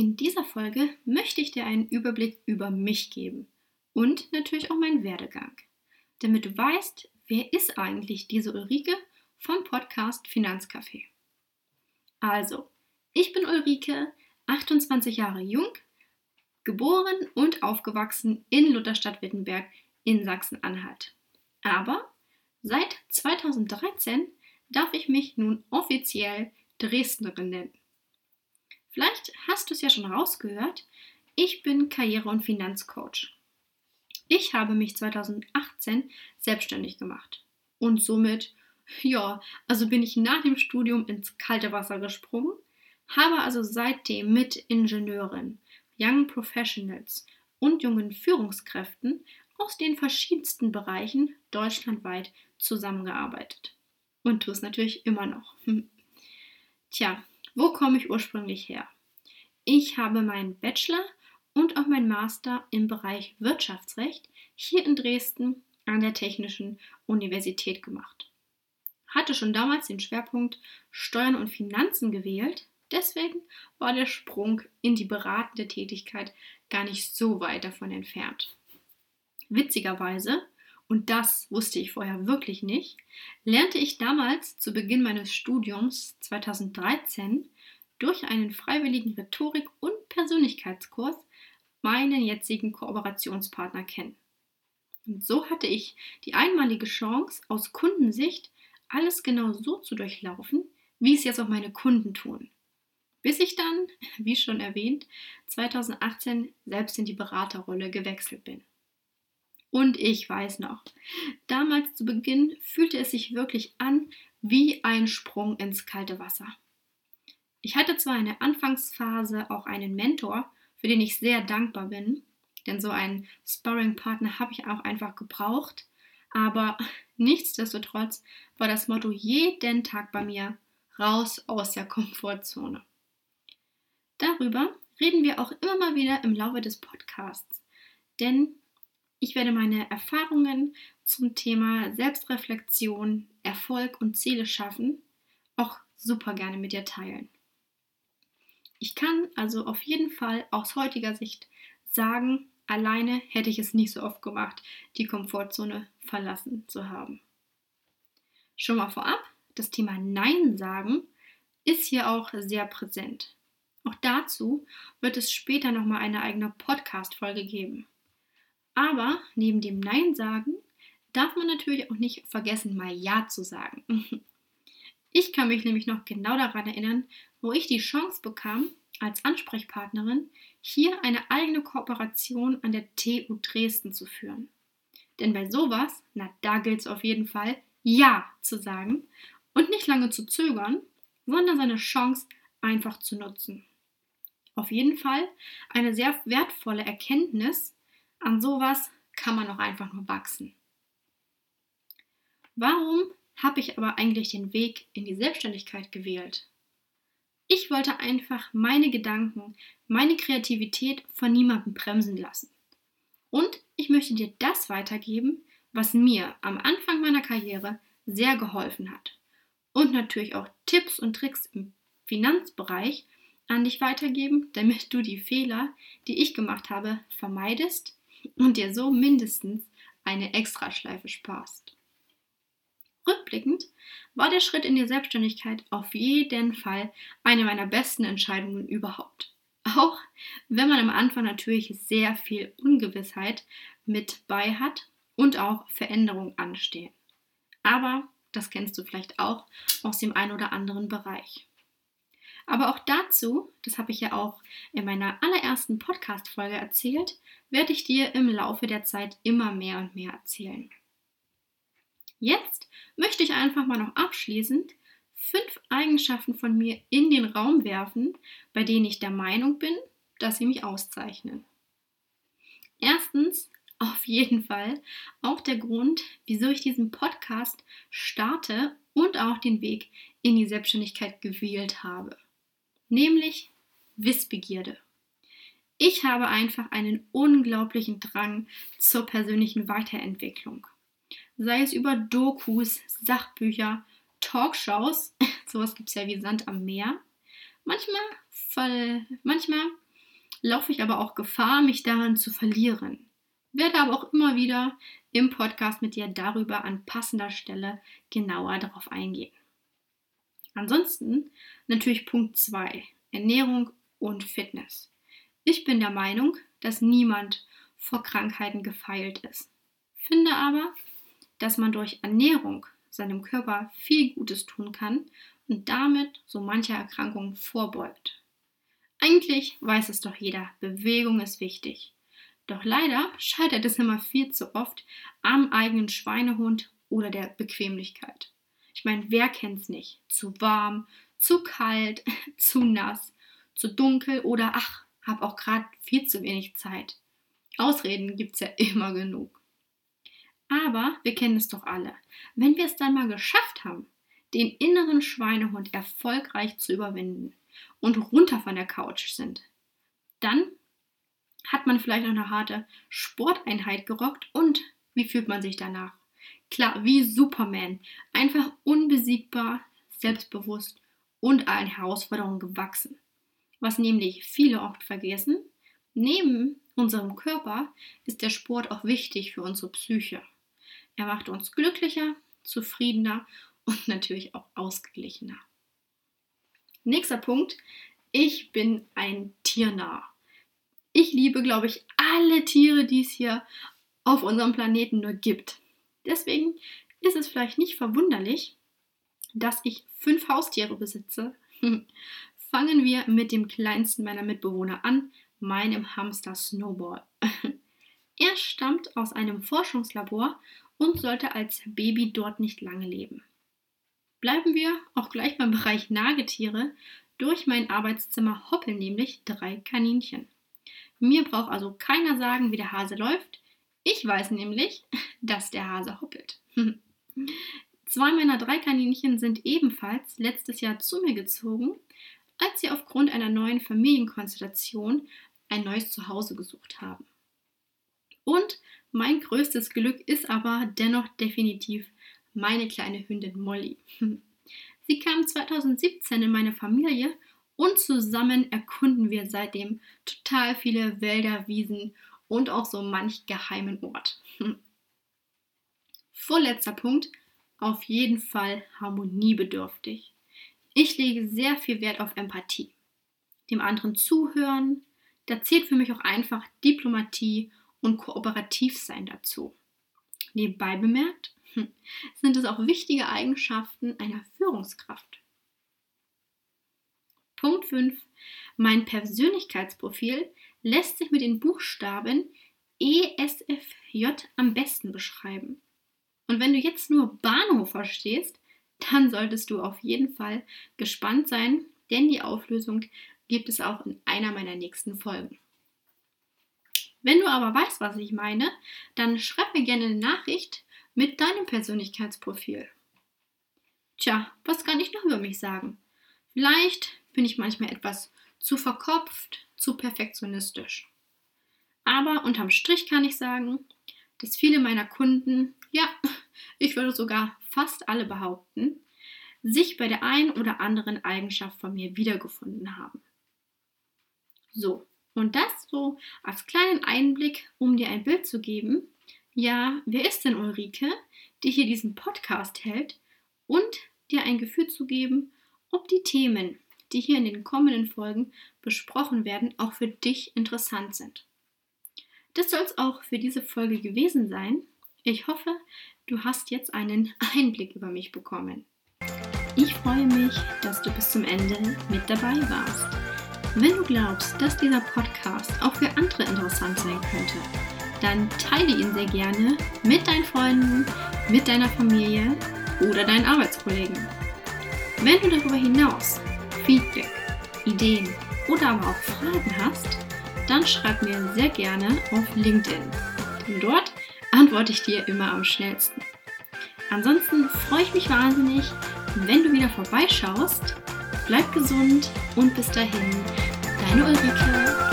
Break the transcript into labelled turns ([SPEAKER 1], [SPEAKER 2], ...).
[SPEAKER 1] In dieser Folge möchte ich dir einen Überblick über mich geben und natürlich auch meinen Werdegang, damit du weißt, wer ist eigentlich diese Ulrike vom Podcast Finanzcafé. Also, ich bin Ulrike, 28 Jahre jung, geboren und aufgewachsen in Lutherstadt-Wittenberg in Sachsen-Anhalt. Aber seit 2013 darf ich mich nun offiziell Dresdnerin nennen. Vielleicht hast du es ja schon rausgehört, ich bin Karriere- und Finanzcoach. Ich habe mich 2018 selbstständig gemacht und somit, ja, also bin ich nach dem Studium ins kalte Wasser gesprungen, habe also seitdem mit Ingenieuren, Young Professionals und jungen Führungskräften aus den verschiedensten Bereichen deutschlandweit zusammengearbeitet. Und tue es natürlich immer noch. Tja, wo komme ich ursprünglich her? Ich habe meinen Bachelor und auch meinen Master im Bereich Wirtschaftsrecht hier in Dresden an der Technischen Universität gemacht. Hatte schon damals den Schwerpunkt Steuern und Finanzen gewählt, deswegen war der Sprung in die beratende Tätigkeit gar nicht so weit davon entfernt. Witzigerweise, und das wusste ich vorher wirklich nicht, lernte ich damals zu Beginn meines Studiums 2013 durch einen freiwilligen Rhetorik- und Persönlichkeitskurs meinen jetzigen Kooperationspartner kennen. Und so hatte ich die einmalige Chance, aus Kundensicht alles genau so zu durchlaufen, wie es jetzt auch meine Kunden tun. Bis ich dann, wie schon erwähnt, 2018 selbst in die Beraterrolle gewechselt bin. Und ich weiß noch, damals zu Beginn fühlte es sich wirklich an wie ein Sprung ins kalte Wasser. Ich hatte zwar in der Anfangsphase auch einen Mentor, für den ich sehr dankbar bin, denn so einen Sparring-Partner habe ich auch einfach gebraucht, aber nichtsdestotrotz war das Motto jeden Tag bei mir raus aus der Komfortzone. Darüber reden wir auch immer mal wieder im Laufe des Podcasts, denn ich werde meine Erfahrungen zum Thema Selbstreflexion, Erfolg und Ziele schaffen auch super gerne mit dir teilen. Ich kann also auf jeden Fall aus heutiger Sicht sagen, alleine hätte ich es nicht so oft gemacht, die Komfortzone verlassen zu haben. Schon mal vorab, das Thema Nein sagen ist hier auch sehr präsent. Auch dazu wird es später nochmal eine eigene Podcast-Folge geben. Aber neben dem Nein sagen darf man natürlich auch nicht vergessen, mal Ja zu sagen. Ich kann mich nämlich noch genau daran erinnern, wo ich die Chance bekam, als Ansprechpartnerin hier eine eigene Kooperation an der TU Dresden zu führen. Denn bei sowas, na da gilt es auf jeden Fall, Ja zu sagen und nicht lange zu zögern, sondern seine Chance einfach zu nutzen. Auf jeden Fall eine sehr wertvolle Erkenntnis, an sowas kann man auch einfach nur wachsen. Warum habe ich aber eigentlich den Weg in die Selbstständigkeit gewählt? Ich wollte einfach meine Gedanken, meine Kreativität von niemandem bremsen lassen. Und ich möchte dir das weitergeben, was mir am Anfang meiner Karriere sehr geholfen hat. Und natürlich auch Tipps und Tricks im Finanzbereich an dich weitergeben, damit du die Fehler, die ich gemacht habe, vermeidest und dir so mindestens eine Extraschleife sparst. Rückblickend war der Schritt in die Selbstständigkeit auf jeden Fall eine meiner besten Entscheidungen überhaupt. Auch wenn man am Anfang natürlich sehr viel Ungewissheit mit bei hat und auch Veränderungen anstehen. Aber das kennst du vielleicht auch aus dem einen oder anderen Bereich. Aber auch dazu, das habe ich ja auch in meiner allerersten Podcast-Folge erzählt, werde ich dir im Laufe der Zeit immer mehr und mehr erzählen. Jetzt möchte ich einfach mal noch abschließend fünf Eigenschaften von mir in den Raum werfen, bei denen ich der Meinung bin, dass sie mich auszeichnen. Erstens, auf jeden Fall, auch der Grund, wieso ich diesen Podcast starte und auch den Weg in die Selbstständigkeit gewählt habe. Nämlich Wissbegierde. Ich habe einfach einen unglaublichen Drang zur persönlichen Weiterentwicklung. Sei es über Dokus, Sachbücher, Talkshows, sowas gibt es ja wie Sand am Meer. Manchmal, fall, manchmal laufe ich aber auch Gefahr, mich daran zu verlieren. Werde aber auch immer wieder im Podcast mit dir darüber an passender Stelle genauer darauf eingehen. Ansonsten natürlich Punkt 2, Ernährung und Fitness. Ich bin der Meinung, dass niemand vor Krankheiten gefeilt ist. Finde aber, dass man durch Ernährung seinem Körper viel Gutes tun kann und damit so mancher Erkrankung vorbeugt. Eigentlich weiß es doch jeder, Bewegung ist wichtig. Doch leider scheitert es immer viel zu oft am eigenen Schweinehund oder der Bequemlichkeit. Ich meine, wer kennt's nicht? Zu warm, zu kalt, zu nass, zu dunkel oder ach, hab auch gerade viel zu wenig Zeit. Ausreden gibt's ja immer genug. Aber wir kennen es doch alle. Wenn wir es dann mal geschafft haben, den inneren Schweinehund erfolgreich zu überwinden und runter von der Couch sind, dann hat man vielleicht noch eine harte Sporteinheit gerockt und wie fühlt man sich danach? Klar, wie Superman. Einfach unbesiegbar, selbstbewusst und allen Herausforderungen gewachsen. Was nämlich viele oft vergessen, neben unserem Körper ist der Sport auch wichtig für unsere Psyche. Er macht uns glücklicher, zufriedener und natürlich auch ausgeglichener. Nächster Punkt. Ich bin ein Tiernah. Ich liebe, glaube ich, alle Tiere, die es hier auf unserem Planeten nur gibt. Deswegen ist es vielleicht nicht verwunderlich, dass ich fünf Haustiere besitze. Fangen wir mit dem kleinsten meiner Mitbewohner an, meinem Hamster Snowball. er stammt aus einem Forschungslabor und sollte als Baby dort nicht lange leben. Bleiben wir auch gleich beim Bereich Nagetiere. Durch mein Arbeitszimmer hoppeln nämlich drei Kaninchen. Mir braucht also keiner sagen, wie der Hase läuft. Ich weiß nämlich, dass der Hase hoppelt. Zwei meiner drei Kaninchen sind ebenfalls letztes Jahr zu mir gezogen, als sie aufgrund einer neuen Familienkonstellation ein neues Zuhause gesucht haben. Und mein größtes Glück ist aber dennoch definitiv meine kleine Hündin Molly. Sie kam 2017 in meine Familie und zusammen erkunden wir seitdem total viele Wälder, Wiesen und auch so manch geheimen Ort. Hm. Vorletzter Punkt, auf jeden Fall harmoniebedürftig. Ich lege sehr viel Wert auf Empathie. Dem anderen zuhören, da zählt für mich auch einfach Diplomatie und Kooperativsein dazu. Nebenbei bemerkt, hm, sind es auch wichtige Eigenschaften einer Führungskraft. Punkt 5. Mein Persönlichkeitsprofil lässt sich mit den Buchstaben ESFJ am besten beschreiben. Und wenn du jetzt nur Bahnhof verstehst, dann solltest du auf jeden Fall gespannt sein, denn die Auflösung gibt es auch in einer meiner nächsten Folgen. Wenn du aber weißt, was ich meine, dann schreib mir gerne eine Nachricht mit deinem Persönlichkeitsprofil. Tja, was kann ich noch über mich sagen? Vielleicht bin ich manchmal etwas zu verkopft, zu perfektionistisch. Aber unterm Strich kann ich sagen, dass viele meiner Kunden, ja, ich würde sogar fast alle behaupten, sich bei der einen oder anderen Eigenschaft von mir wiedergefunden haben. So, und das so als kleinen Einblick, um dir ein Bild zu geben. Ja, wer ist denn Ulrike, die hier diesen Podcast hält und dir ein Gefühl zu geben, ob die Themen, die hier in den kommenden Folgen besprochen werden, auch für dich interessant sind. Das soll es auch für diese Folge gewesen sein. Ich hoffe, du hast jetzt einen Einblick über mich bekommen. Ich freue mich, dass du bis zum Ende mit dabei warst. Wenn du glaubst, dass dieser Podcast auch für andere interessant sein könnte, dann teile ihn sehr gerne mit deinen Freunden, mit deiner Familie oder deinen Arbeitskollegen. Wenn du darüber hinaus Feedback, Ideen oder aber auch Fragen hast, dann schreib mir sehr gerne auf LinkedIn. Denn dort antworte ich dir immer am schnellsten. Ansonsten freue ich mich wahnsinnig, wenn du wieder vorbeischaust. Bleib gesund und bis dahin, deine Ulrike.